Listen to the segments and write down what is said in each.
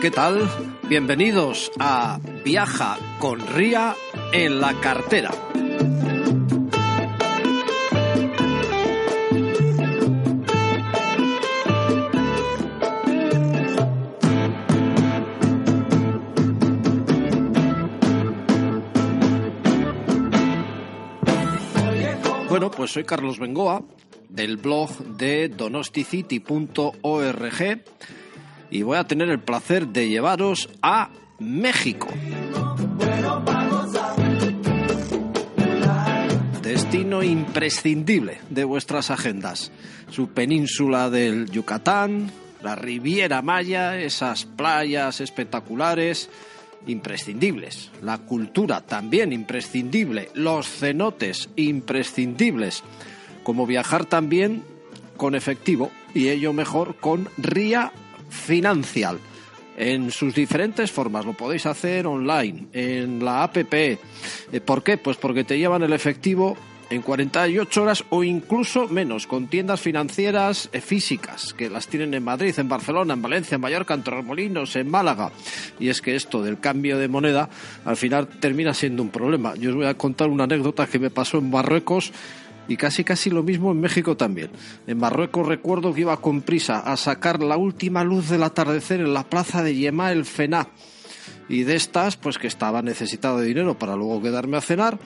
¿qué tal? Bienvenidos a Viaja con Ría en la cartera. Bueno, pues soy Carlos Bengoa del blog de donosticity.org y voy a tener el placer de llevaros a México. Destino imprescindible de vuestras agendas. Su península del Yucatán, la Riviera Maya, esas playas espectaculares, imprescindibles. La cultura también imprescindible. Los cenotes imprescindibles. Como viajar también con efectivo y ello mejor con RIA Financial en sus diferentes formas. Lo podéis hacer online, en la APP. Eh, ¿Por qué? Pues porque te llevan el efectivo en 48 horas o incluso menos, con tiendas financieras eh, físicas, que las tienen en Madrid, en Barcelona, en Valencia, en Mallorca, en Torremolinos, en Málaga. Y es que esto del cambio de moneda al final termina siendo un problema. Yo os voy a contar una anécdota que me pasó en Marruecos y casi casi lo mismo en México también. En Marruecos recuerdo que iba con prisa a sacar la última luz del atardecer en la plaza de Yema el Fená y de estas, pues que estaba necesitado de dinero para luego quedarme a cenar,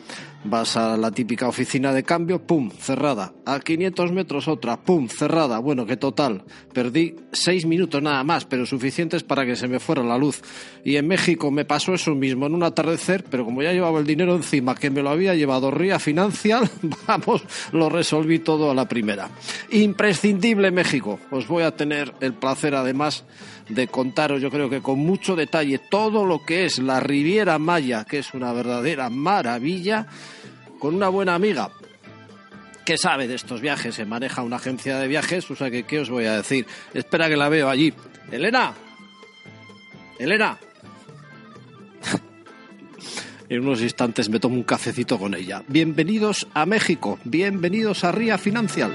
vas a la típica oficina de cambio, pum, cerrada. A 500 metros otra, pum, cerrada. Bueno, que total, perdí seis minutos nada más, pero suficientes para que se me fuera la luz. Y en México me pasó eso mismo, en un atardecer, pero como ya llevaba el dinero encima, que me lo había llevado Ría Financial, vamos, lo resolví todo a la primera. Imprescindible México. Os voy a tener el placer además de contaros, yo creo que con mucho detalle, todo lo que es la Riviera Maya, que es una verdadera maravilla, con una buena amiga que sabe de estos viajes, se maneja una agencia de viajes, o sea que, ¿qué os voy a decir? Espera que la veo allí. Elena, Elena. En unos instantes me tomo un cafecito con ella. Bienvenidos a México, bienvenidos a Ría Financial.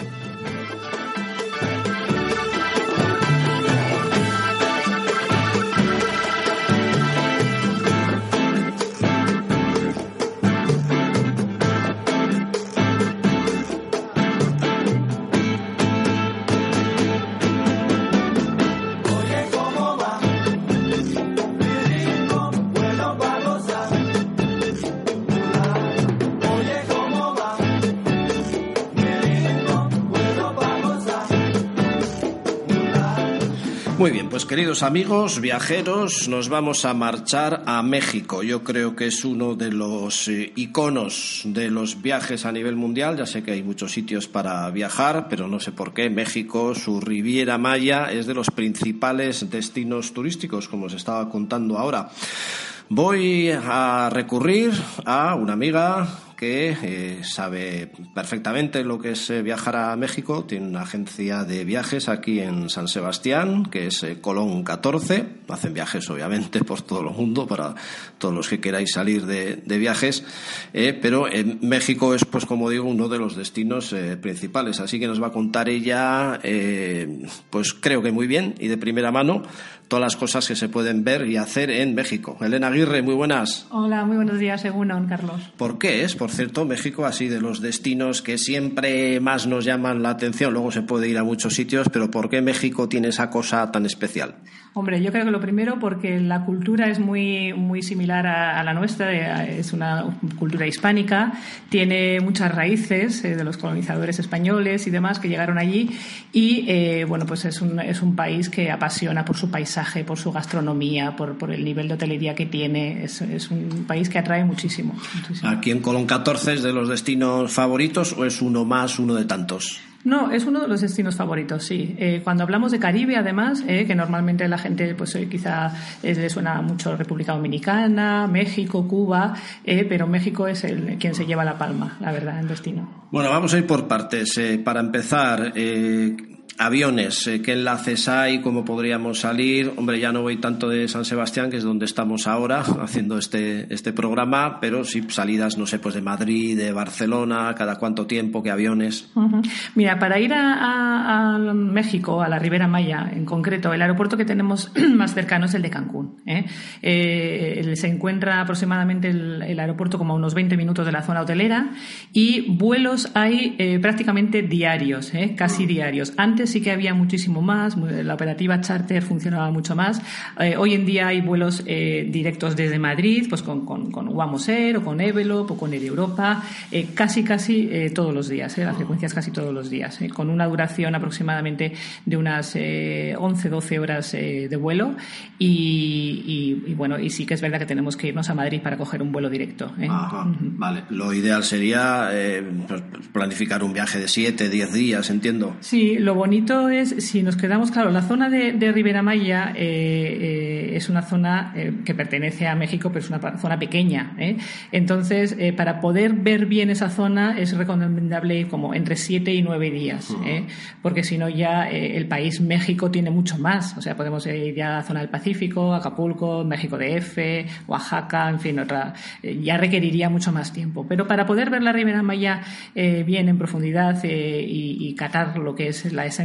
Queridos amigos, viajeros, nos vamos a marchar a México. Yo creo que es uno de los eh, iconos de los viajes a nivel mundial. Ya sé que hay muchos sitios para viajar, pero no sé por qué. México, su Riviera Maya, es de los principales destinos turísticos, como os estaba contando ahora. Voy a recurrir a una amiga que eh, sabe perfectamente lo que es eh, viajar a México. Tiene una agencia de viajes aquí en San Sebastián, que es eh, Colón 14. Hacen viajes, obviamente, por todo el mundo, para todos los que queráis salir de, de viajes. pero México es, pues como digo, uno de los destinos principales. Así que nos va a contar ella, pues creo que muy bien y de primera mano, todas las cosas que se pueden ver y hacer en México. Elena Aguirre, muy buenas. Hola, muy buenos días, según Carlos. ¿Por qué es? Por cierto, México así de los destinos que siempre más nos llaman la atención. Luego se puede ir a muchos sitios, pero ¿por qué México tiene esa cosa tan especial? Hombre, yo creo que lo primero porque la cultura es muy, muy similar a, la nuestra, es una cultura hispánica, tiene muchas raíces eh, de los colonizadores españoles y demás que llegaron allí y, eh, bueno, pues es un, es un país que apasiona por su paisaje, por su gastronomía, por, por el nivel de hotelería que tiene, es, es un país que atrae muchísimo, muchísimo. Aquí en Colón 14 es de los destinos favoritos o es uno más, uno de tantos? No, es uno de los destinos favoritos, sí. Eh, cuando hablamos de Caribe, además, eh, que normalmente la gente, pues eh, quizá le suena mucho República Dominicana, México, Cuba, pero México es el quien se lleva la palma, la verdad, en destino. Bueno, vamos a ir por partes. para empezar, aviones, ¿qué enlaces hay? ¿Cómo podríamos salir? Hombre, ya no voy tanto de San Sebastián, que es donde estamos ahora haciendo este, este programa, pero sí salidas, no sé, pues de Madrid, de Barcelona, cada cuánto tiempo, qué aviones. Mira, para ir a, México, a la Ribera Maya en concreto, el aeropuerto que tenemos más cercano es el de Cancún. se encuentra aproximadamente el, el, aeropuerto como a unos 20 minutos de la zona hotelera y vuelos hay prácticamente diarios, casi diarios. Antes sí que había muchísimo más, la operativa charter funcionaba mucho más. Eh, hoy en día hay vuelos eh, directos desde Madrid, pues con, con, con o con Evelop o con Air Europa, eh, casi, casi todos los días, las frecuencias casi todos los días, con una duración aproximadamente de unas 11, 12 horas de vuelo y, bueno, y sí que es verdad que tenemos que irnos a Madrid para coger un vuelo directo. Vale, lo ideal sería planificar un viaje de 7, 10 días, entiendo. Sí, lo bonito es, si nos quedamos, claro, la zona de, de Ribera Maya eh, eh, es una zona eh, que pertenece a México, pero es una zona pequeña. Entonces, para poder ver bien esa zona es recomendable ir como entre siete y nueve días, porque si no ya el país México tiene mucho más. O sea, podemos ir ya a la zona del Pacífico, Acapulco, México DF, Oaxaca, en fin, otra, ya requeriría mucho más tiempo. Pero para poder ver la Ribera Maya bien en profundidad y, y catar lo que es la esencia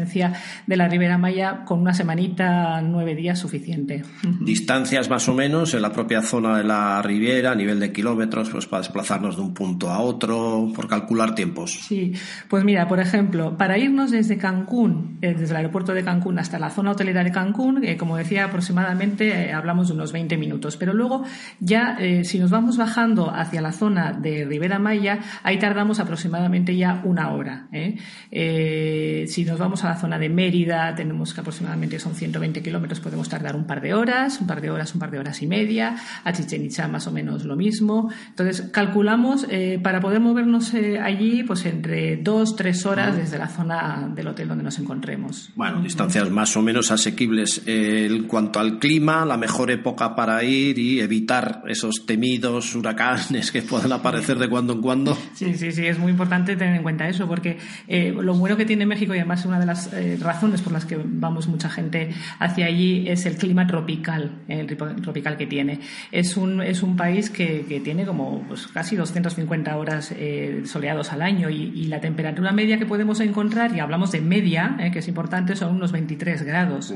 de la Ribera Maya con una semanita, nueve días suficiente. Distancias más o menos en la propia zona de la Riviera, a nivel de kilómetros, pues para desplazarnos de un punto a otro, por calcular tiempos. Sí, pues mira, por ejemplo, para irnos desde Cancún, eh, desde el aeropuerto de Cancún hasta la zona hotelera de Cancún, eh, como decía, aproximadamente eh, hablamos de unos 20 minutos, pero luego ya si nos vamos bajando hacia la zona de Ribera Maya, ahí tardamos aproximadamente ya una hora. si nos vamos a la zona de Mérida tenemos que aproximadamente son 120 kilómetros, podemos tardar un par de horas, un par de horas, un par de horas y media. A Chichen Itza más o menos lo mismo. Entonces calculamos eh, para poder movernos eh, allí pues entre dos, tres horas desde la zona del hotel donde nos encontremos. Bueno, distancias más o menos asequibles. en cuanto al clima, la mejor época para ir y evitar esos temidos huracanes que puedan aparecer de cuando en cuando. Sí, sí, sí, es muy importante tener en cuenta eso porque eh, lo bueno que tiene México y además una de las eh, razones por las que vamos mucha gente hacia allí es el clima tropical, el tropical que tiene. Es un, es un país que, que tiene como pues, casi 250 horas eh, soleados al año y, la temperatura media que podemos encontrar, y hablamos de media, eh, que es importante, son unos 23 grados.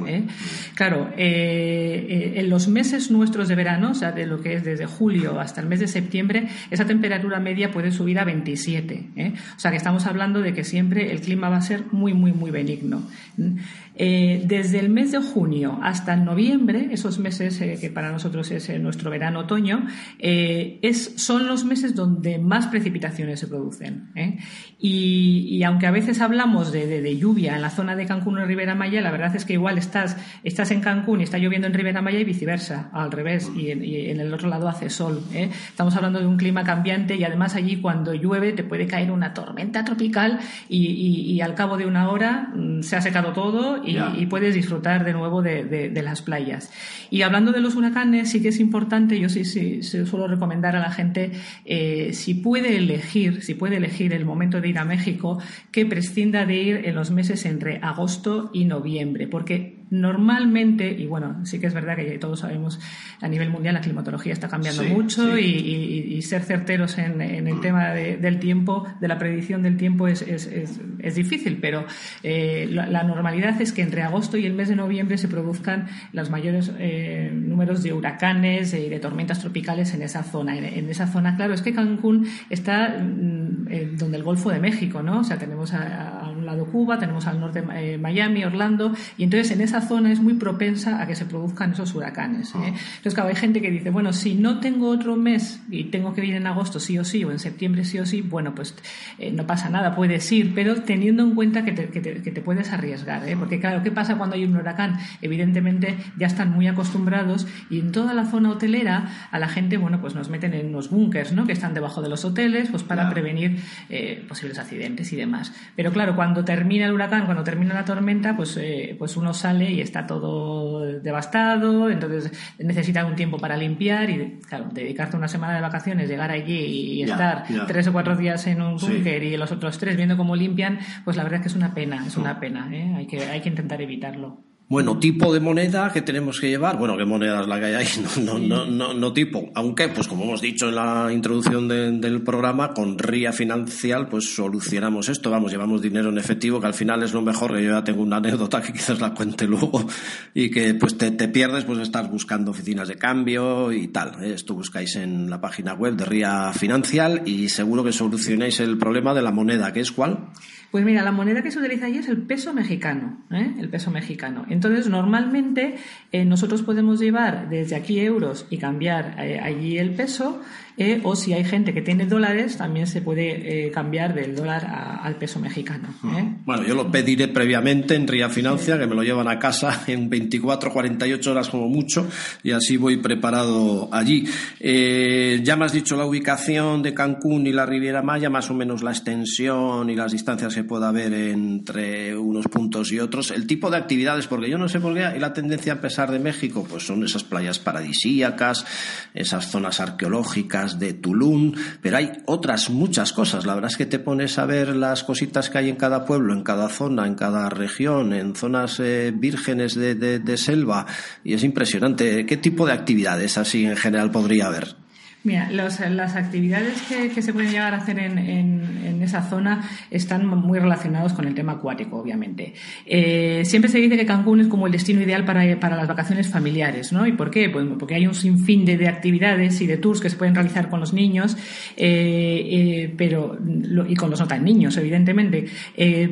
Claro, en los meses nuestros de verano, o sea, de lo que es desde julio hasta el mes de septiembre, esa temperatura media puede subir a 27. O sea, que estamos hablando de que siempre el clima va a ser muy, muy, muy benigno. Eh, desde el mes de junio hasta noviembre, esos meses eh, que para nosotros es eh, nuestro verano-otoño, son los meses donde más precipitaciones se producen. Y, aunque a veces hablamos de, lluvia en la zona de Cancún o Ribera Maya, la verdad es que igual estás, estás en Cancún y está lloviendo en Ribera Maya y viceversa, al revés, y en, el otro lado hace sol. Estamos hablando de un clima cambiante y además allí cuando llueve te puede caer una tormenta tropical y al cabo de una hora mm, se ha secado todo y, puedes disfrutar de nuevo de, las playas. Y hablando de los huracanes, sí que es importante, yo sí, sí, suelo recomendar a la gente, eh, si puede elegir, si puede elegir el momento de ir a México, que prescinda de ir en los meses entre agosto y noviembre, porque normalmente, y bueno, sí que es verdad que todos sabemos a nivel mundial la climatología está cambiando mucho Y, ser certeros en, el tema del tiempo, de la predicción del tiempo es, es, difícil, pero eh, la, normalidad es que entre agosto y el mes de noviembre se produzcan los mayores eh, números de huracanes y de tormentas tropicales en esa zona. En, esa zona, claro, es que Cancún está mm, donde el Golfo de México, ¿no? O sea, tenemos a, un lado Cuba, tenemos al norte eh, Miami, Orlando, y entonces en esa zona es muy propensa a que se produzcan esos huracanes. ¿eh? Ah. Entonces, claro, hay gente que dice, bueno, si no tengo otro mes y tengo que ir en agosto sí o sí, o en septiembre sí o sí, bueno, pues eh, no pasa nada, puedes ir, pero teniendo en cuenta que te, que te, puedes arriesgar. ¿eh? Porque, claro, ¿qué pasa cuando hay un huracán? Evidentemente ya están muy acostumbrados y en toda la zona hotelera a la gente, bueno, pues nos meten en unos búnkers, ¿no? Que están debajo de los hoteles, pues para prevenir posibles accidentes y demás. Pero, claro, cuando cuando termina el huracán, cuando termina la tormenta, pues, eh, pues uno sale y está todo devastado, entonces necesita un tiempo para limpiar y, claro, dedicarte una semana de vacaciones, llegar allí y estar tres o cuatro días en un búnker y los otros tres viendo cómo limpian, pues la verdad es que es una pena, es una pena, ¿eh? hay, que, hay que intentar evitarlo. Bueno, tipo de moneda que tenemos que llevar. Bueno, ¿qué moneda es la que hay ahí? No, no, no, no, tipo. Aunque, pues como hemos dicho en la introducción del programa, con RIA Financial, pues solucionamos esto. Vamos, llevamos dinero en efectivo, que al final es lo mejor. Que yo ya tengo una anécdota que quizás la cuente luego y que pues te, te pierdes, pues estás buscando oficinas de cambio y tal. Esto buscáis en la página web de RIA Financial y seguro que solucionáis el problema de la moneda, que es cuál? Pues mira, la moneda que se utiliza allí es el peso mexicano, ¿eh? el peso mexicano. Entonces, normalmente eh, nosotros podemos llevar desde aquí euros y cambiar eh, allí el peso eh, o si hay gente que tiene dólares, también se puede eh, cambiar del dólar al peso mexicano. ¿eh? Bueno, yo lo pediré previamente en Ría Financia, que me lo llevan a casa en 24, 48 horas como mucho, y así voy preparado allí. ya me has dicho la ubicación de Cancún y la Riviera Maya, más o menos la extensión y las distancias que pueda haber entre unos puntos y otros. El tipo de actividades, porque yo no sé por qué hay la tendencia a pesar de México, pues son esas playas paradisíacas, esas zonas arqueológicas, de Tulum, pero hay otras muchas cosas. La verdad es que te pones a ver las cositas que hay en cada pueblo, en cada zona, en cada región, en zonas eh, vírgenes de, de selva, y es impresionante. ¿Qué tipo de actividades así en general podría haber? Mira, las actividades que, se pueden llegar a hacer en, esa zona están muy relacionados con el tema acuático, obviamente. Eh, siempre se dice que Cancún es como el destino ideal para, las vacaciones familiares, ¿no? ¿Y por qué? Pues porque hay un sinfín de, actividades y de tours que se pueden realizar con los niños, eh, eh, pero y con los no tan niños, evidentemente.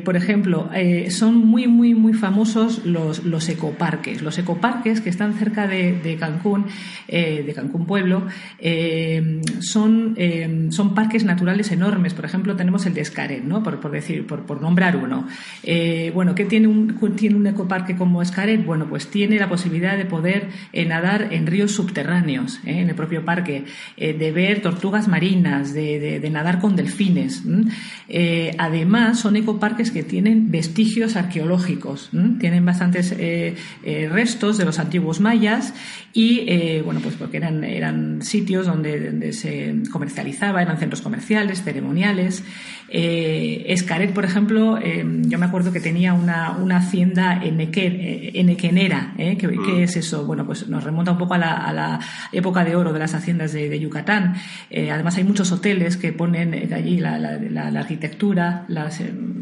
por ejemplo, son muy, muy, muy famosos los, los ecoparques. Los ecoparques que están cerca de, Cancún, de Cancún Pueblo, eh, son, eh, son parques naturales enormes. Por ejemplo, tenemos el de Escaret, ¿no? por, decir, por, nombrar uno. Eh, bueno, ¿qué tiene un, tiene un ecoparque como Escaret? Bueno, pues tiene la posibilidad de poder nadar en ríos subterráneos, en el propio parque, de ver tortugas marinas, de, nadar con delfines. además, son ecoparques que tienen vestigios arqueológicos, tienen bastantes restos de los antiguos mayas y, bueno, pues porque eran, eran sitios donde donde, se comercializaba, eran centros comerciales, ceremoniales. Eh, Escaret, por ejemplo, eh, yo me acuerdo que tenía una, hacienda en enequenera. ¿eh? ¿Qué, mm. es eso? Bueno, pues nos remonta un poco a la, época de oro de las haciendas de, Yucatán. además, hay muchos hoteles que ponen allí la, arquitectura,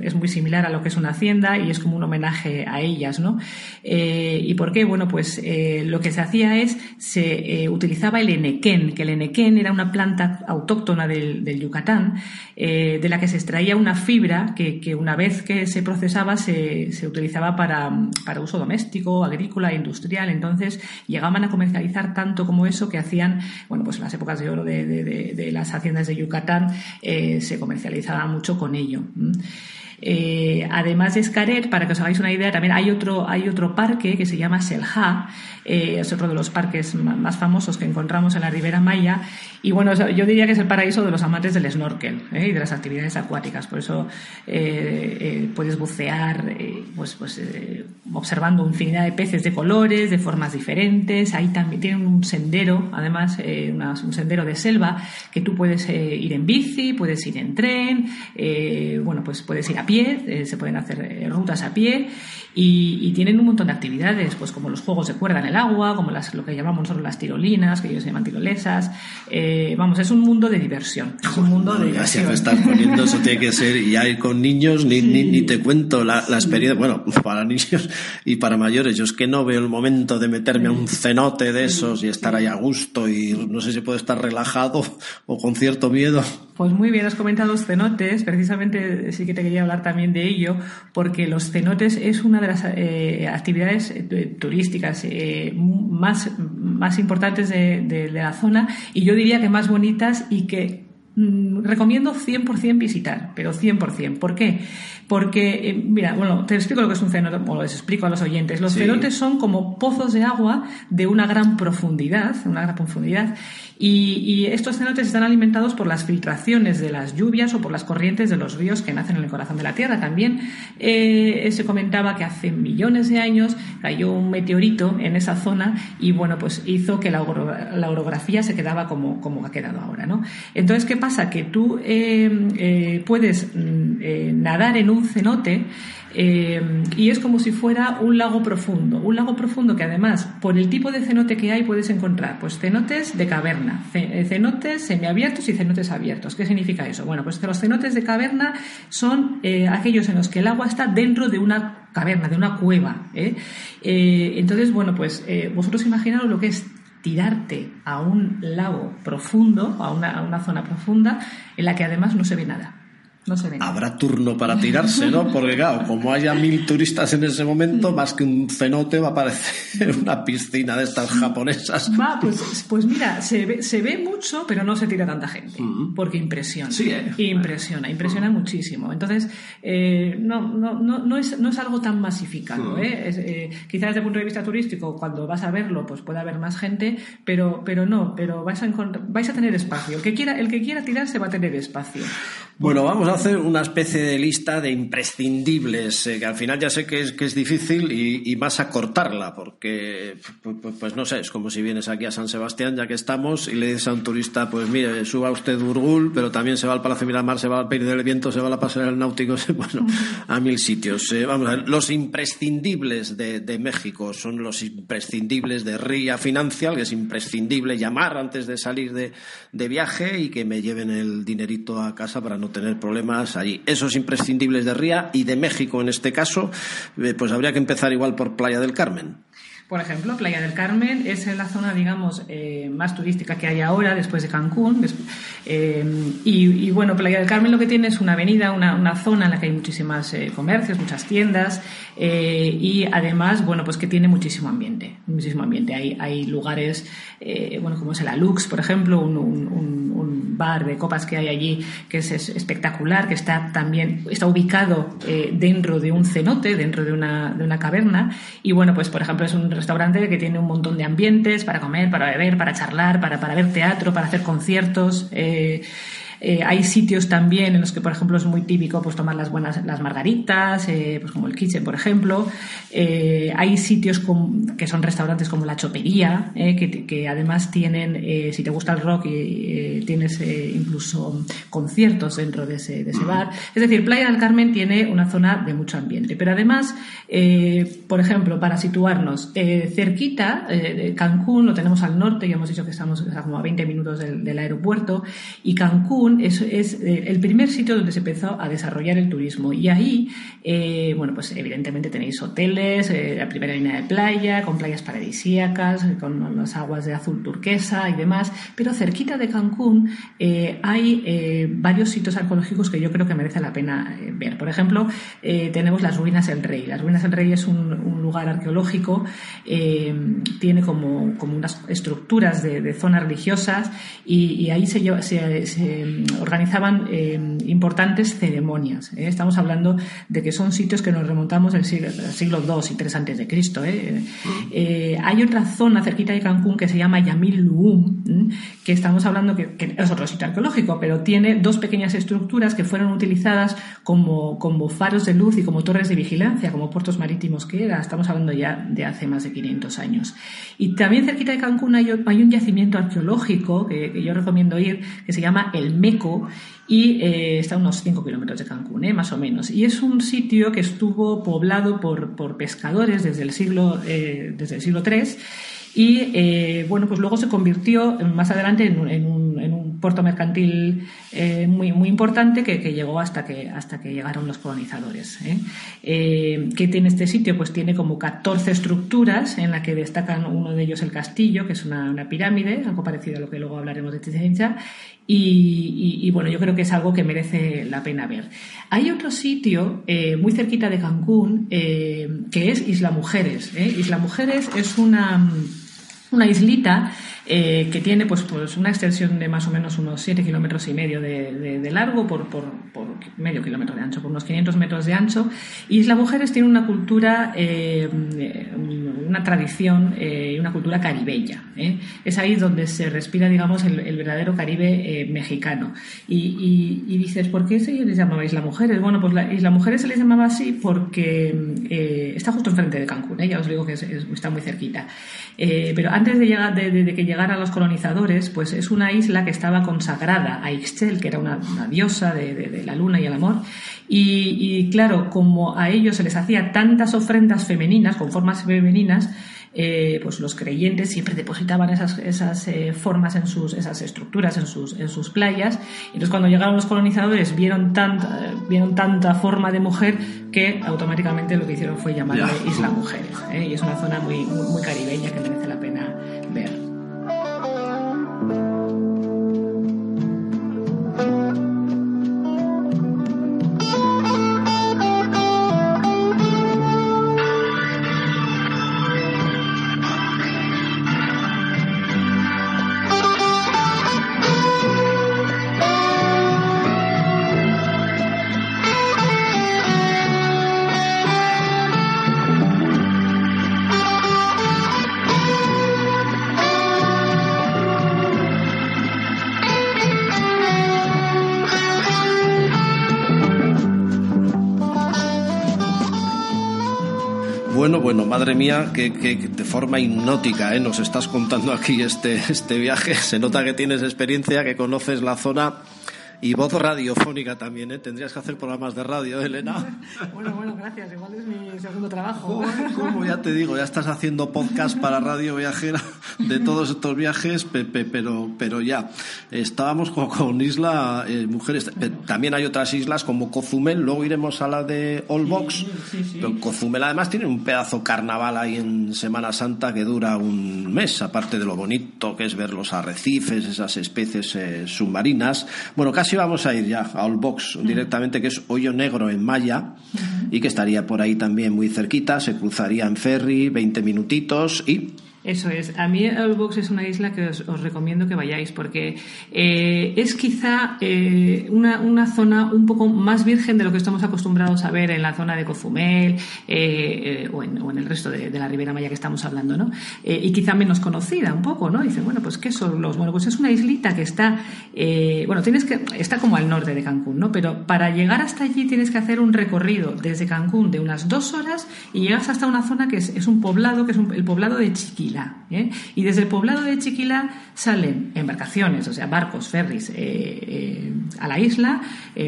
es muy similar a lo que es una hacienda y es como un homenaje a ellas. ¿no? ¿Y por qué? Bueno, pues lo que se hacía es, se utilizaba el enequén, que el enequén era una planta autóctona del, Yucatán, eh, de la que se extraía una fibra que, una vez que se procesaba se, utilizaba para, uso doméstico, agrícola, industrial. Entonces llegaban a comercializar tanto como eso que hacían, bueno, pues en las épocas de oro de, las haciendas de Yucatán eh, se comercializaba mucho con ello. Eh, además de Escaret, para que os hagáis una idea, también hay otro, hay otro parque que se llama Selja, eh, es otro de los parques más famosos que encontramos en la Ribera Maya. Y bueno, yo diría que es el paraíso de los amantes del snorkel ¿eh? y de las actividades acuáticas. Por eso puedes bucear pues, pues, observando infinidad de peces de colores, de formas diferentes. Ahí también tienen un sendero, además, un sendero de selva que tú puedes ir en bici, puedes ir en tren, bueno, pues puedes ir a pie, eh, se pueden hacer eh, rutas a pie y, tienen un montón de actividades, pues como los juegos de cuerda en el agua, como las, lo que llamamos nosotros las tirolinas, que ellos llaman tirolesas. Eh, vamos, es un mundo de diversión. Es un mundo de diversión. me estás poniendo, eso tiene que ser, y hay con niños, ni, ni, te cuento la, experiencia, bueno, para niños y para mayores, yo es que no veo el momento de meterme a un cenote de esos y estar ahí a gusto y no sé si puedo estar relajado o con cierto miedo. Pues muy bien, has comentado los cenotes, precisamente sí que te quería hablar también de ello, porque los cenotes es una de las eh, actividades eh, turísticas eh, más, más importantes de, la zona y yo diría que más bonitas y que mm, recomiendo 100% visitar, pero 100%. ¿Por qué? Porque, mira, bueno, te explico lo que es un cenote, o les explico a los oyentes. Los cenotes son como pozos de agua de una gran profundidad, una gran profundidad, Y, estos cenotes están alimentados por las filtraciones de las lluvias o por las corrientes de los ríos que nacen en el corazón de la Tierra. También eh, se comentaba que hace millones de años cayó un meteorito en esa zona y bueno, pues hizo que la, orografía se quedaba como, como ha quedado ahora. ¿no? Entonces, ¿qué pasa? Que tú eh, eh, puedes mm, nadar en un cenote eh, y es como si fuera un lago profundo. Un lago profundo que además, por el tipo de cenote que hay, puedes encontrar pues cenotes de caverna, eh, cenotes semiabiertos y cenotes abiertos. ¿Qué significa eso? Bueno, pues que los cenotes de caverna son eh, aquellos en los que el agua está dentro de una caverna, de una cueva. entonces, bueno, pues vosotros imaginaos lo que es tirarte a un lago profundo, a una, a una zona profunda, en la que además no se ve nada. Habrá turno para tirarse, ¿no? Porque claro, como haya mil turistas en ese momento, más que un cenote va a parecer una piscina de estas japonesas. Va, pues, pues mira, se ve, se ve mucho, pero no se tira tanta gente, mm. porque impresiona. Sí, eh. Impresiona, impresiona muchísimo. Entonces, eh, no, no, no, no, es, no es algo tan masificado. Mm. ¿eh? eh quizás desde el punto de vista turístico, cuando vas a verlo, pues puede haber más gente, pero, pero no, pero vais a, vais a tener espacio. El que, quiera, el que quiera tirarse va a tener espacio. Bueno, vamos a hacer una especie de lista de imprescindibles, eh, que al final ya sé que es, que es difícil y, más acortarla, porque, pues, pues, no sé, es como si vienes aquí a San Sebastián, ya que estamos, y le dices a un turista, pues mire, suba usted Urgul, pero también se va al Palacio Miramar, se va al Peine del Viento, se va a la Pasarela del Náutico, bueno, a mil sitios. Eh, vamos a ver, los imprescindibles de, México son los imprescindibles de Ría Financial, que es imprescindible llamar antes de salir de, de viaje y que me lleven el dinerito a casa para no tener problemas allí. Esos imprescindibles de Ría y de México en este caso, eh, pues habría que empezar igual por Playa del Carmen. Por ejemplo, Playa del Carmen es la zona, digamos, eh, más turística que hay ahora, después de Cancún. Eh, y, bueno, Playa del Carmen lo que tiene es una avenida, una, zona en la que hay muchísimas comercios, muchas tiendas y además, bueno, pues que tiene muchísimo ambiente, muchísimo ambiente. Hay, hay lugares, bueno, como es el Alux, por ejemplo, un bar de copas que hay allí, que es, espectacular, que está también, está ubicado eh, dentro de un cenote, dentro de una, de una caverna. Y bueno, pues por ejemplo es un restaurante que tiene un montón de ambientes para comer, para beber, para charlar, para, para ver teatro, para hacer conciertos. Eh, eh, hay sitios también en los que, por ejemplo, es muy típico pues, tomar las buenas las margaritas, eh, pues como el Kitchen, por ejemplo. Eh, hay sitios que son restaurantes como La Chopería, que, además tienen, si te gusta el rock, tienes incluso conciertos dentro de ese, de ese bar. Es decir, Playa del Carmen tiene una zona de mucho ambiente. Pero además, por ejemplo, para situarnos, cerquita, Cancún lo tenemos al norte, ya hemos dicho que estamos como a 20 minutos del aeropuerto, y Cancún es, eh, el primer sitio donde se empezó a desarrollar el turismo. Y ahí, eh, bueno, pues evidentemente tenéis hoteles, eh, la primera línea de playa, con playas paradisíacas, con las aguas de azul turquesa y demás. Pero cerquita de Cancún hay varios sitios arqueológicos que yo creo que merece la pena ver. Por ejemplo, tenemos las ruinas del Rey. Las ruinas del Rey es un, lugar arqueológico, tiene como, como unas estructuras de, zonas religiosas y, ahí se, lleva, se, se organizaban eh, importantes ceremonias. ¿eh? Estamos hablando de que son sitios que nos remontamos al siglo, siglo II y III antes de Cristo. ¿eh? hay otra zona cerquita de Cancún que se llama Yamil Luum, que estamos hablando que, es otro sitio arqueológico, pero tiene dos pequeñas estructuras que fueron utilizadas como, como faros de luz y como torres de vigilancia, como puertos marítimos que era. Estamos hablando ya de hace más de 500 años. Y también cerquita de Cancún hay, hay un yacimiento arqueológico que, que yo recomiendo ir, que se llama el Y eh, está a unos 5 kilómetros de Cancún, eh, más o menos. Y es un sitio que estuvo poblado por, por pescadores desde el siglo, eh, desde el siglo III y eh, bueno, pues luego se convirtió más adelante en un, puerto mercantil eh, muy, muy importante que, llegó hasta que, hasta que llegaron los colonizadores. ¿eh? ¿Qué tiene este sitio? Pues tiene como 14 estructuras en la que destacan uno de ellos el castillo, que es una, pirámide, algo parecido a lo que luego hablaremos de Chichen y, y, bueno, yo creo que es algo que merece la pena ver. Hay otro sitio muy cerquita de Cancún que es Isla Mujeres. Isla Mujeres es una una islita eh, que tiene pues, pues una extensión de más o menos unos 7 kilómetros y medio de, largo por, por, medio kilómetro de ancho, por unos 500 metros de ancho. Y Isla Mujeres tiene una cultura, eh, una tradición y una cultura caribeña. Es ahí donde se respira, digamos, el, verdadero Caribe mexicano. Y, dices, ¿por qué se les llamaba Isla Mujeres? Bueno, pues la Isla Mujeres se les llamaba así porque está justo enfrente de Cancún, ya os digo que está muy cerquita. pero antes de, llegar, de, que llegaran los colonizadores, pues es una isla que estaba consagrada a Ixchel, que era una, diosa de, la luna y el amor. Y, claro, como a ellos se les hacía tantas ofrendas femeninas, con formas femeninas, eh, pues los creyentes siempre depositaban esas, esas eh, formas en sus, esas estructuras en sus, en sus playas. Entonces cuando llegaron los colonizadores vieron tanta, vieron tanta forma de mujer que automáticamente lo que hicieron fue llamarle Isla Mujeres. ¿eh? Y es una zona muy, muy caribeña que merece la pena ver. Bueno, madre mía, que, de forma hipnótica ¿eh? nos estás contando aquí este, este viaje. Se nota que tienes experiencia, que conoces la zona y voz radiofónica también, ¿eh? Tendrías que hacer programas de radio, ¿eh, Elena. Bueno, bueno, gracias. Igual es mi segundo trabajo. Como ya te digo, ya estás haciendo podcast para Radio Viajera de todos estos viajes, pero, pero ya. Estábamos con, Isla eh, Mujeres. También hay otras islas como Cozumel, luego iremos a la de Olbox. Pero Cozumel además tiene un pedazo carnaval ahí en Semana Santa que dura un mes, aparte de lo bonito que es ver los arrecifes, esas especies eh, submarinas. Bueno, casi vamos a ir ya a Box directamente, que es Hoyo Negro en Maya, y que estaría por ahí también muy cerquita, se cruzaría en ferry, 20 minutitos y eso es. A mí Box es una isla que os, recomiendo que vayáis porque eh, es quizá eh, una, una, zona un poco más virgen de lo que estamos acostumbrados a ver en la zona de Cozumel eh, o, en, o, en, el resto de, la Ribera Maya que estamos hablando, ¿no? y quizá menos conocida un poco, ¿no? Dice, bueno, pues ¿qué son los? Bueno, pues es una islita que está, bueno, tienes que, está como al norte de Cancún, ¿no? Pero para llegar hasta allí tienes que hacer un recorrido desde Cancún de unas dos horas y llegas hasta una zona que es, es un poblado, que es el poblado de Chiquil ¿eh? Y desde el poblado de Chiquilá salen embarcaciones, o sea, barcos, ferries, eh, eh, a la isla,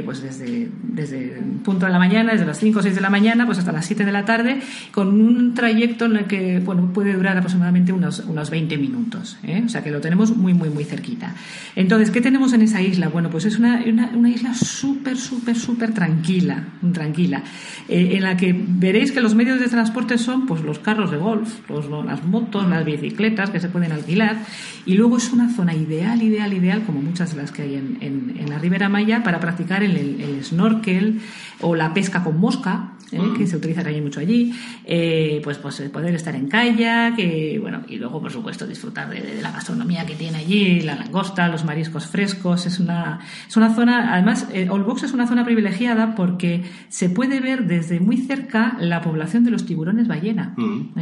pues desde, desde el punto de la mañana, desde las 5 o 6 de la mañana, pues hasta las 7 de la tarde, con un trayecto en el que bueno, puede durar aproximadamente unos, unos 20 minutos. O sea, que lo tenemos muy, muy, muy cerquita. Entonces, ¿qué tenemos en esa isla? Bueno, pues es una, una, isla súper, súper, súper tranquila, tranquila, en la que veréis que los medios de transporte son pues los carros de golf, los, las motos, las bicicletas que se pueden alquilar. Y luego es una zona ideal, ideal, ideal, como muchas de las que hay en, en, la Ribera Maya, para practicar el, el, snorkel o la pesca con mosca, ¿eh? mm. que se utiliza también mucho allí, eh, pues, pues poder estar en kayak, que, bueno, y luego, por supuesto, disfrutar de, la gastronomía que tiene allí, la langosta, los mariscos frescos, es una, es una zona, además, eh, Olbox es una zona privilegiada porque se puede ver desde muy cerca la población de los tiburones ballena. Mm.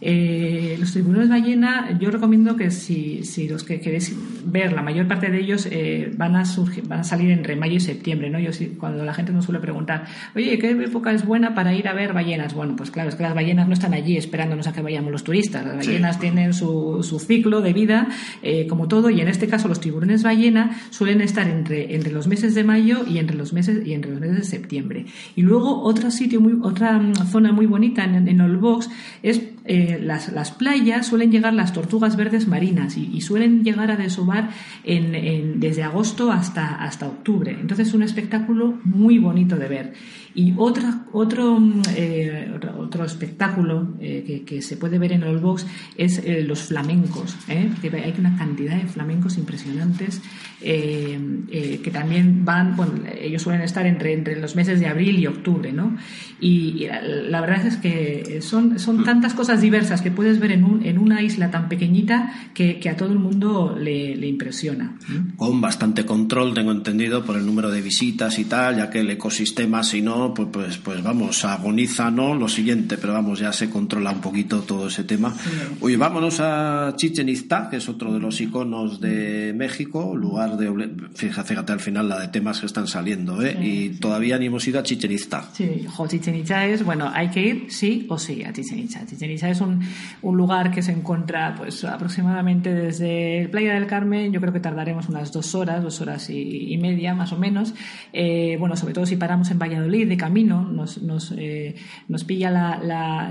¿eh? los tiburones ballena, yo recomiendo que si, si los que queréis ver, la mayor parte de ellos van, a surgir, van a salir entre mayo y septiembre, ¿no? Yo, cuando la gente nos suele preguntar, oye, ¿qué época es buena? Para ir a ver ballenas. Bueno, pues claro, es que las ballenas no están allí esperándonos a que vayamos los turistas. Las ballenas tienen su, su, ciclo de vida, eh, como todo, y en este caso los tiburones ballena suelen estar entre, entre los meses de mayo y entre los meses y entre los meses de septiembre. Y luego otro sitio muy, otra mm, zona muy bonita en, en Olbox es eh, las, las, playas suelen llegar las tortugas verdes marinas y, suelen llegar a desovar en, desde agosto hasta, hasta octubre. Entonces es un espectáculo muy bonito de ver. Y otra, otro, eh, otro, espectáculo eh, que, se puede ver en el box es los flamencos. Que hay una cantidad de flamencos impresionantes que también van, bueno, ellos suelen estar entre, entre los meses de abril y octubre. ¿no? Y, la, verdad es que son, son tantas cosas cosas diversas que puedes ver en, un, en una isla tan pequeñita que, a todo el mundo le, impresiona. Con bastante control, tengo entendido, por el número de visitas y tal, ya que el ecosistema, si no, pues, pues, pues vamos, agoniza, ¿no? Lo siguiente, pero vamos, ya se controla un poquito todo ese tema. Oye, vámonos a Chichen Itza, que es otro de los iconos de México, lugar de... Fíjate, al final la de temas que están saliendo, ¿eh? Y todavía ni hemos ido a Chichen Itza. Sí, Chichen Itza es, bueno, hay que ir sí o sí a Chichen Itza. Chichen Es un, un lugar que se encuentra, pues, aproximadamente desde Playa del Carmen, yo creo que tardaremos unas dos horas, dos horas y, media, más o menos. Eh, bueno, sobre todo si paramos en Valladolid de camino, nos, nos, eh, nos pilla la,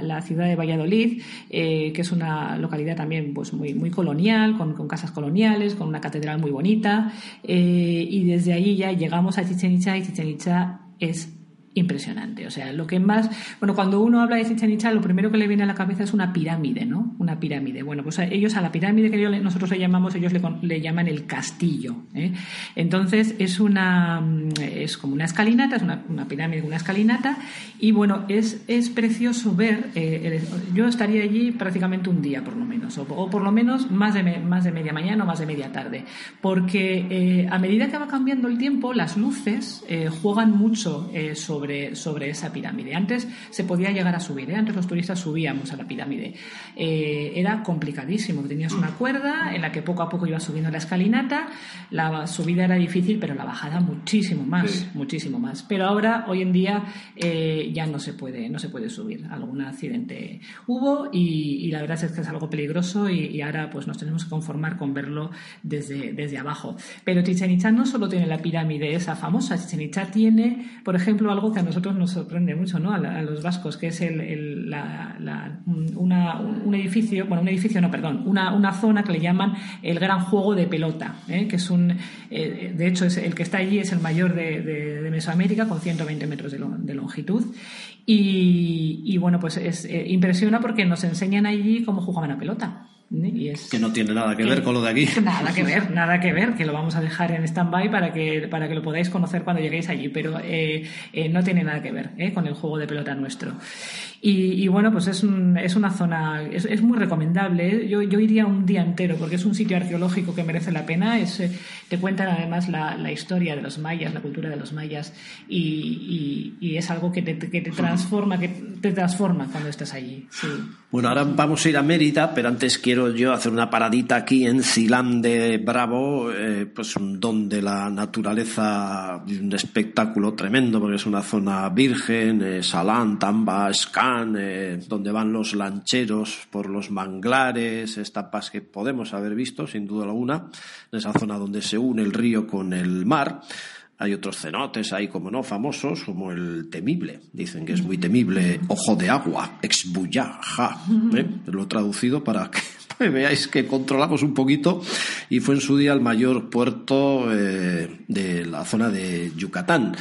la, ciudad de Valladolid, eh, que es una localidad también pues, muy, muy colonial, con, con casas coloniales, con una catedral muy bonita. y desde ahí ya llegamos a Chichen Itza y Chichen Itza es impresionante. O sea, lo que más. Bueno, cuando uno habla de Chichen Itza, lo primero que le viene a la cabeza es una pirámide, ¿no? Una pirámide. Bueno, pues ellos a la pirámide que nosotros le llamamos, ellos le, llaman el castillo. ¿eh? Entonces, es una. Es como una escalinata, es una, una pirámide, una escalinata. Y bueno, es, es precioso ver. Eh, yo estaría allí prácticamente un día, por lo menos. O, por lo menos más de, más de media mañana o más de media tarde. Porque eh, a medida que va cambiando el tiempo, las luces juegan mucho sobre sobre, esa pirámide. Antes se podía llegar a subir, ¿eh? antes los turistas subíamos a la pirámide. Eh, era complicadísimo, tenías una cuerda en la que poco a poco ibas subiendo la escalinata, la subida era difícil, pero la bajada muchísimo más, muchísimo más. Pero ahora, hoy en día, eh, ya no se, puede, no se puede subir. Algún accidente hubo y, la verdad es que es algo peligroso y, ahora pues nos tenemos que conformar con verlo desde, desde abajo. Pero Chichen no solo tiene la pirámide esa famosa, Chichen tiene, por ejemplo, algo que a nosotros nos sorprende mucho, ¿no? A, los vascos, que es el, la, un edificio, bueno, un edificio, no, perdón, una, una zona que le llaman el gran juego de pelota, ¿eh? que es un, eh, de hecho, es, el que está allí es el mayor de, de, Mesoamérica, con 120 metros de, longitud. Y, y, bueno, pues es, eh, impresiona porque nos enseñan allí cómo jugaban a pelota que no tiene nada que, ver con lo de aquí. Nada que ver, nada que ver, que lo vamos a dejar en stand-by para que, para que lo podáis conocer cuando lleguéis allí, pero eh, eh, no tiene nada que ver eh, con el juego de pelota nuestro. Y, bueno, pues es, es una zona, es, es muy recomendable. Yo, yo, iría un día entero porque es un sitio arqueológico que merece la pena. Es, te cuentan además la, la, historia de los mayas, la cultura de los mayas y, y, es algo que te, que te, transforma, que te transforma cuando estás allí. Sí. Bueno, ahora vamos a ir a Mérida, pero antes quiero yo hacer una paradita aquí en Silán de Bravo, eh, pues un la naturaleza, un espectáculo tremendo, porque es una zona virgen, eh, Salán, Tamba, Scan, eh, donde van los lancheros por los manglares, etapas que podemos haber visto, sin duda alguna, en esa zona donde se une el río con el mar. Hay otros cenotes ahí, como no, famosos, como el temible. Dicen que es muy temible ojo de agua, exbuyaja. ¿eh? Lo he traducido para que veáis que controlamos un poquito. Y fue en su día el mayor puerto eh, de la zona de Yucatán.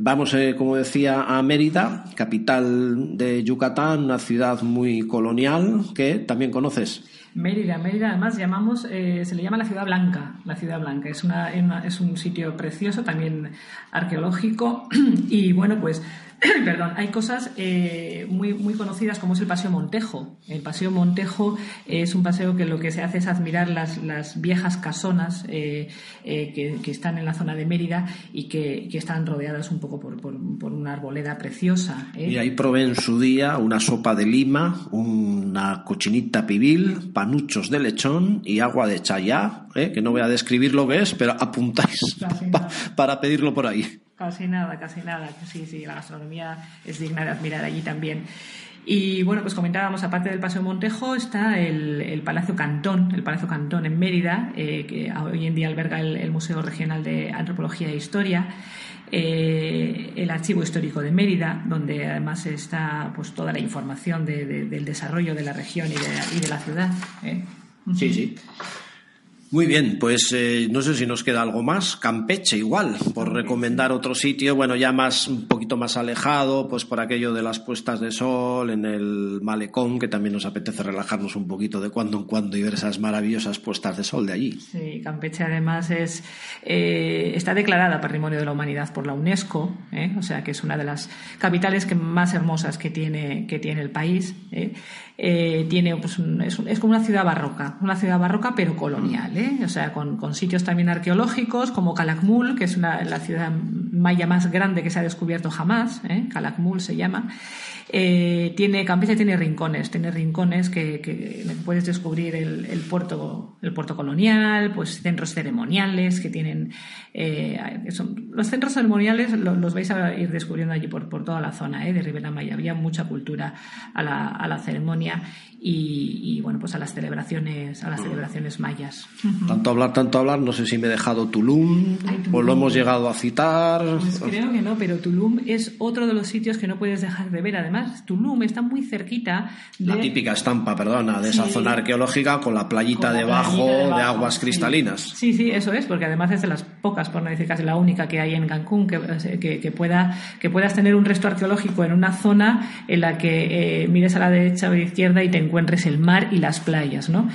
Vamos, eh, como decía, a Mérida, capital de Yucatán, una ciudad muy colonial que también conoces. Mérida, Mérida además llamamos, eh, se le llama la ciudad blanca, la ciudad blanca. Es, una, es un sitio precioso, también arqueológico y bueno, pues perdón, hay cosas eh, muy, muy conocidas como es el Paseo Montejo. El Paseo Montejo es un paseo que lo que se hace es admirar las, las viejas casonas eh, eh, que, están en la zona de Mérida y que, están rodeadas un poco por, por, una arboleda preciosa. Y ahí probé en su día una sopa de lima, una cochinita pibil, panuchos de lechón y agua de chayá, que no voy a describir lo que es, pero apuntáis para pedirlo por ahí. Casi nada, casi nada. Sí, sí, la gastronomía es digna de admirar allí también. Y bueno, pues comentábamos, aparte del Paseo Montejo, está el, Palacio Cantón, el Palacio Cantón en Mérida, eh, que hoy en día alberga el, Museo Regional de Antropología e Historia, eh, el Archivo Histórico de Mérida, donde además está pues toda la información del desarrollo de la región y de, la ciudad. ¿eh? Sí, sí. Muy bien, pues eh, no sé si nos queda algo más. Campeche igual, por recomendar otro sitio, bueno, ya más un poquito más alejado, pues por aquello de las puestas de sol en el malecón, que también nos apetece relajarnos un poquito de cuando en cuando y ver esas maravillosas puestas de sol de allí. Sí, Campeche además es eh, está declarada Patrimonio de la Humanidad por la UNESCO, ¿eh? o sea que es una de las capitales que más hermosas que tiene que tiene el país. Tiene pues, es, es como una ciudad barroca, una ciudad barroca pero colonial. ¿eh? o sea, con, sitios también arqueológicos como Calakmul, que es la ciudad maya más grande que se ha descubierto jamás, ¿eh? Calakmul se llama. Eh, tiene, Campeche tiene rincones, tiene rincones que, puedes descubrir el, puerto, el puerto colonial, pues centros ceremoniales que tienen, eh, los centros ceremoniales los, vais a ir descubriendo allí por, por toda la zona de Ribera Maya. Había mucha cultura a la, a la ceremonia y, bueno, pues a las celebraciones, a las celebraciones mayas. Tanto hablar, tanto hablar, no sé si me he dejado Tulum, o lo hemos llegado a citar. Pues creo que no, pero Tulum es otro de los sitios que no puedes dejar de ver. Además, Tulum está muy cerquita de... La típica estampa, perdona, de esa zona arqueológica con la playita debajo, de aguas cristalinas. Sí. sí, eso es, porque además es de las pocas, por no decir casi la única que hay en Cancún, que, que, pueda, que puedas tener un resto arqueológico en una zona en la que eh, mires a la derecha o a la izquierda y te encuentres el mar y las playas, ¿no?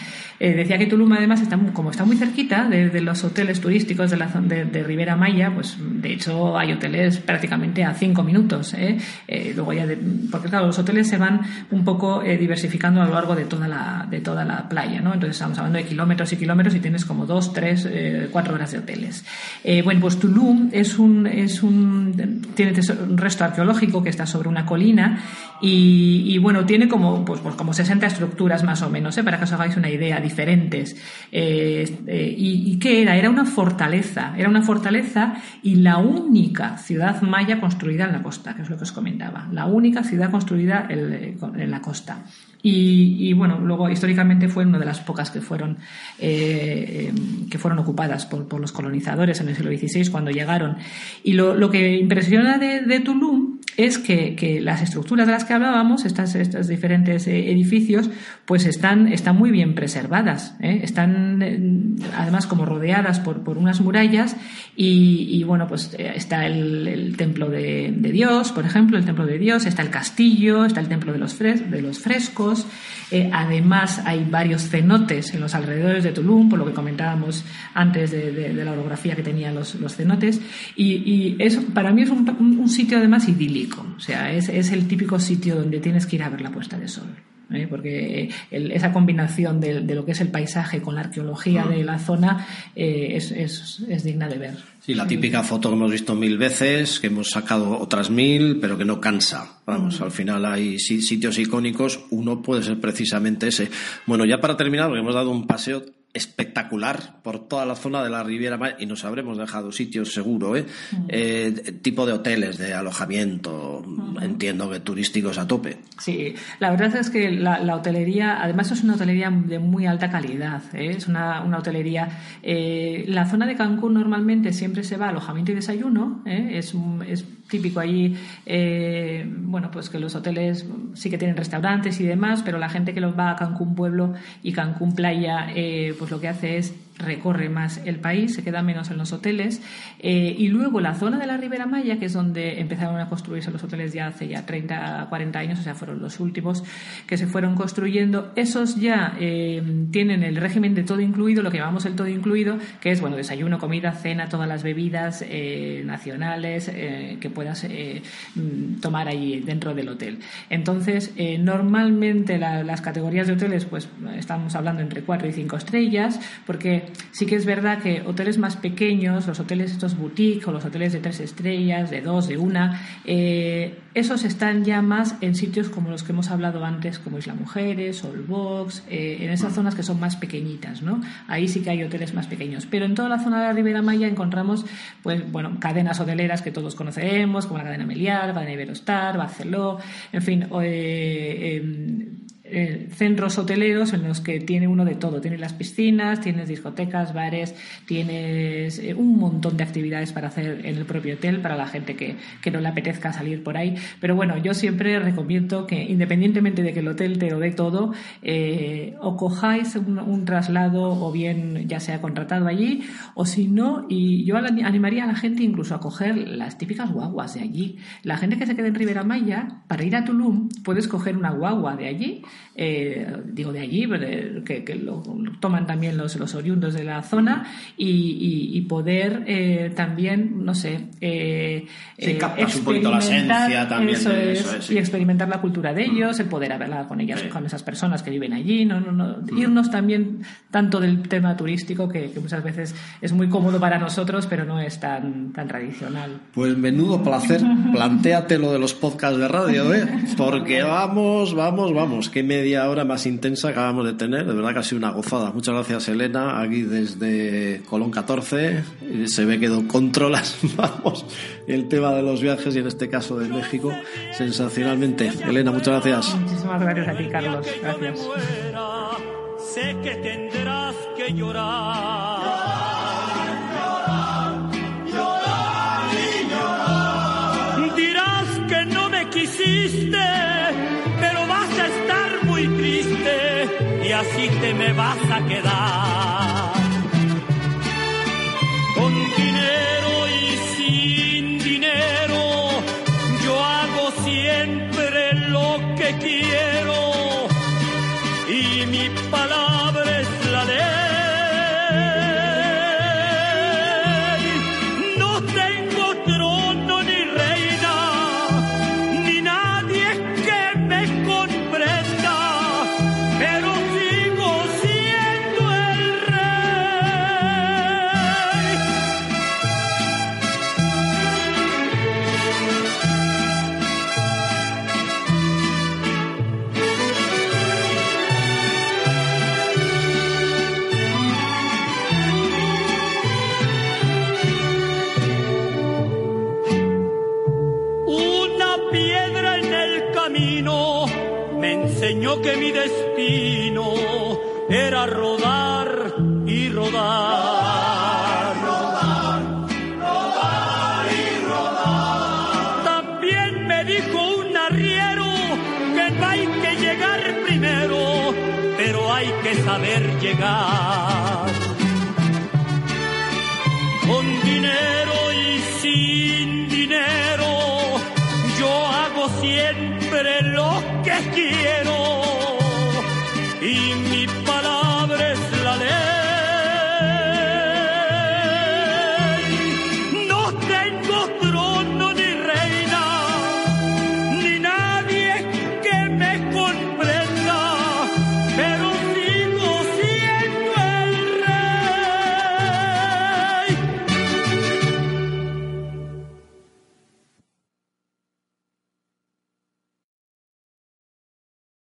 Eh, decía que Tulum además está como está muy cerquita de, los hoteles turísticos de la zona de, Ribera Maya, pues de hecho hay hoteles prácticamente a cinco minutos. ¿eh? Eh, luego ya porque claro, los hoteles se van un poco diversificando a lo largo de toda la de toda la playa, ¿no? Entonces estamos hablando de kilómetros y kilómetros y tienes como dos, tres, cuatro horas de hoteles. bueno, pues Tulum es un es un tiene un resto arqueológico que está sobre una colina y, bueno tiene como pues, pues como 60 estructuras más o menos, para que os hagáis una idea diferentes. Eh, eh, y, qué era? Era una fortaleza, era una fortaleza y la única ciudad maya construida en la costa, que es lo que os comentaba, la única ciudad construida en, la costa. Y, bueno, luego históricamente fue una de las pocas que fueron, eh, que fueron ocupadas por, los colonizadores en el siglo XVI cuando llegaron. Y lo, que impresiona de, de Tulum es que, las estructuras de las que hablábamos, estas, estos diferentes eh, edificios, pues están, están muy bien preservadas. ¿eh? Están eh, además como rodeadas por, por unas murallas y, bueno, pues está el, templo de, Dios, por ejemplo, el templo de Dios, está el castillo, está el templo de los, de los frescos. además hay varios cenotes en los alrededores de Tulum, por lo que comentábamos antes de, la orografía que tenían los, cenotes. Y, eso para mí es un, un sitio además idílico o sea, es, es el típico sitio donde tienes que ir a ver la puesta de sol. ¿eh? porque esa combinación de, lo que es el paisaje con la arqueología de la zona eh, es, es, digna de ver. Sí, la típica foto que hemos visto mil veces, que hemos sacado otras mil, pero que no cansa. Vamos, al final hay sitios icónicos, uno puede ser precisamente ese. Bueno, ya para terminar, porque hemos dado un paseo espectacular por toda la zona de la Riviera Maya y nos habremos dejado sitios seguro, ¿eh? eh tipo de hoteles, de alojamiento, entiendo que turísticos a tope. Sí, la verdad es que la, hotelería, además es una hotelería de muy alta calidad, ¿eh? es una, una hotelería. Eh, la zona de Cancún normalmente siempre se va a alojamiento y desayuno, es, es típico allí, bueno, pues que los hoteles sí que tienen restaurantes y demás, pero la gente que los va a Cancún Pueblo y Cancún Playa, pues lo que hace es recorre más el país, se queda menos en los hoteles. Eh, y luego la zona de la Ribera Maya, que es donde empezaron a construirse los hoteles ya hace ya 30, 40 años, o sea, fueron los últimos que se fueron construyendo, esos ya eh, tienen el régimen de todo incluido, lo que llamamos el todo incluido, que es, bueno, desayuno, comida, cena, todas las bebidas eh, nacionales que puedas tomar ahí dentro del hotel. Entonces, normalmente las categorías de hoteles, pues estamos hablando entre 4 y 5 estrellas, porque sí que es verdad que hoteles más pequeños, los hoteles estos boutique o los hoteles de tres estrellas, de dos, de una, eh, esos están ya más en sitios como los que hemos hablado antes, como Isla Mujeres, Solbox, eh, en esas zonas que son más pequeñitas, ¿no? Ahí sí que hay hoteles más pequeños. Pero en toda la zona de la Ribera Maya encontramos, pues, bueno, cadenas hoteleras que todos conocemos, como la cadena Meliar, la cadena Iberostar, Barceló, en fin, eh, em, eh, centros hoteleros en los que tiene uno de todo. Tienes las piscinas, tienes discotecas, bares, tienes eh, un montón de actividades para hacer en el propio hotel para la gente que, que no le apetezca salir por ahí. Pero bueno, yo siempre recomiendo que independientemente de que el hotel te lo dé todo, o cojáis un, traslado o bien ya sea contratado allí o si no, y yo animaría a la gente incluso a coger las típicas guaguas de allí. La gente que se quede en Ribera Maya, para ir a Tulum, puedes coger una guagua de allí, eh, digo de allí, que, lo, toman también los, los oriundos de la zona, y, poder eh, también, no sé, eh, un poquito la esencia también. y experimentar la cultura de ellos, el poder hablar con ellas, con esas personas que viven allí, no, no, no, mm. irnos también tanto del tema turístico que, muchas veces es muy cómodo para nosotros, pero no es tan, tan tradicional. Pues menudo placer, plantéate lo de los podcasts de radio, ¿eh? Porque vamos, vamos, vamos, qué media hora más intensa acabamos de tener, de verdad que ha sido una gozada. Muchas gracias, Elena, aquí desde Colón 14, se ve que controlas, vamos, el tema de los viajes y en este caso de México, sensacionalmente. Elena, muchas gracias. Muchísimas gracias a ti, Carlos. Gracias. Sé que tendrás que llorar triste me vas a quedar. Que mi destino era rodar y rodar. Rodar, rodar y rodar. También me dijo un arriero que no hay que llegar primero, pero hay que saber llegar. Con dinero y sin dinero, yo hago siempre lo que quiero